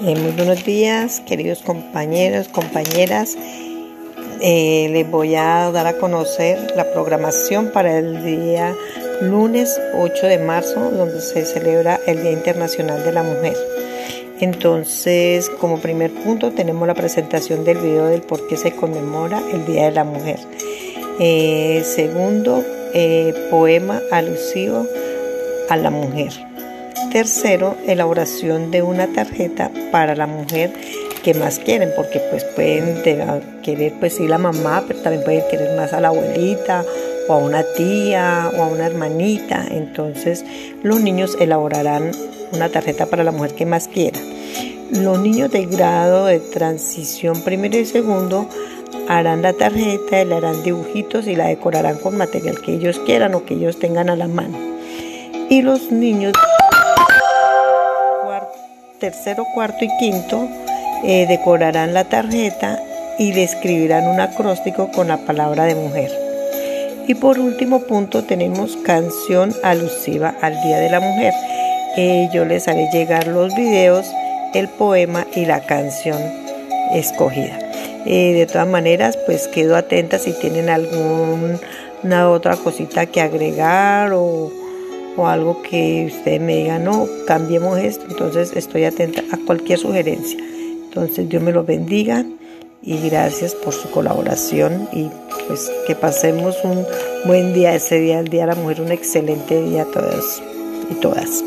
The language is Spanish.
Eh, muy buenos días, queridos compañeros, compañeras. Eh, les voy a dar a conocer la programación para el día lunes 8 de marzo, donde se celebra el Día Internacional de la Mujer. Entonces, como primer punto, tenemos la presentación del video del por qué se conmemora el Día de la Mujer. Eh, segundo, poema alusivo a la mujer. Tercero, elaboración de una tarjeta para la mujer que más quieren, porque pues pueden querer pues sí la mamá, pero también pueden querer más a la abuelita o a una tía o a una hermanita. Entonces los niños elaborarán una tarjeta para la mujer que más quiera. Los niños de grado de transición primero y segundo harán la tarjeta, le harán dibujitos y la decorarán con material que ellos quieran o que ellos tengan a la mano. Y los niños tercero, cuarto y quinto eh, decorarán la tarjeta y describirán un acróstico con la palabra de mujer. Y por último punto tenemos canción alusiva al Día de la Mujer. Yo les haré llegar los videos, el poema y la canción escogida. Eh, de todas maneras, pues quedo atenta si tienen alguna otra cosita que agregar o o algo que usted me diga, no, cambiemos esto, entonces estoy atenta a cualquier sugerencia. Entonces Dios me lo bendiga y gracias por su colaboración y pues que pasemos un buen día, ese día, el Día de la Mujer, un excelente día a todos y todas.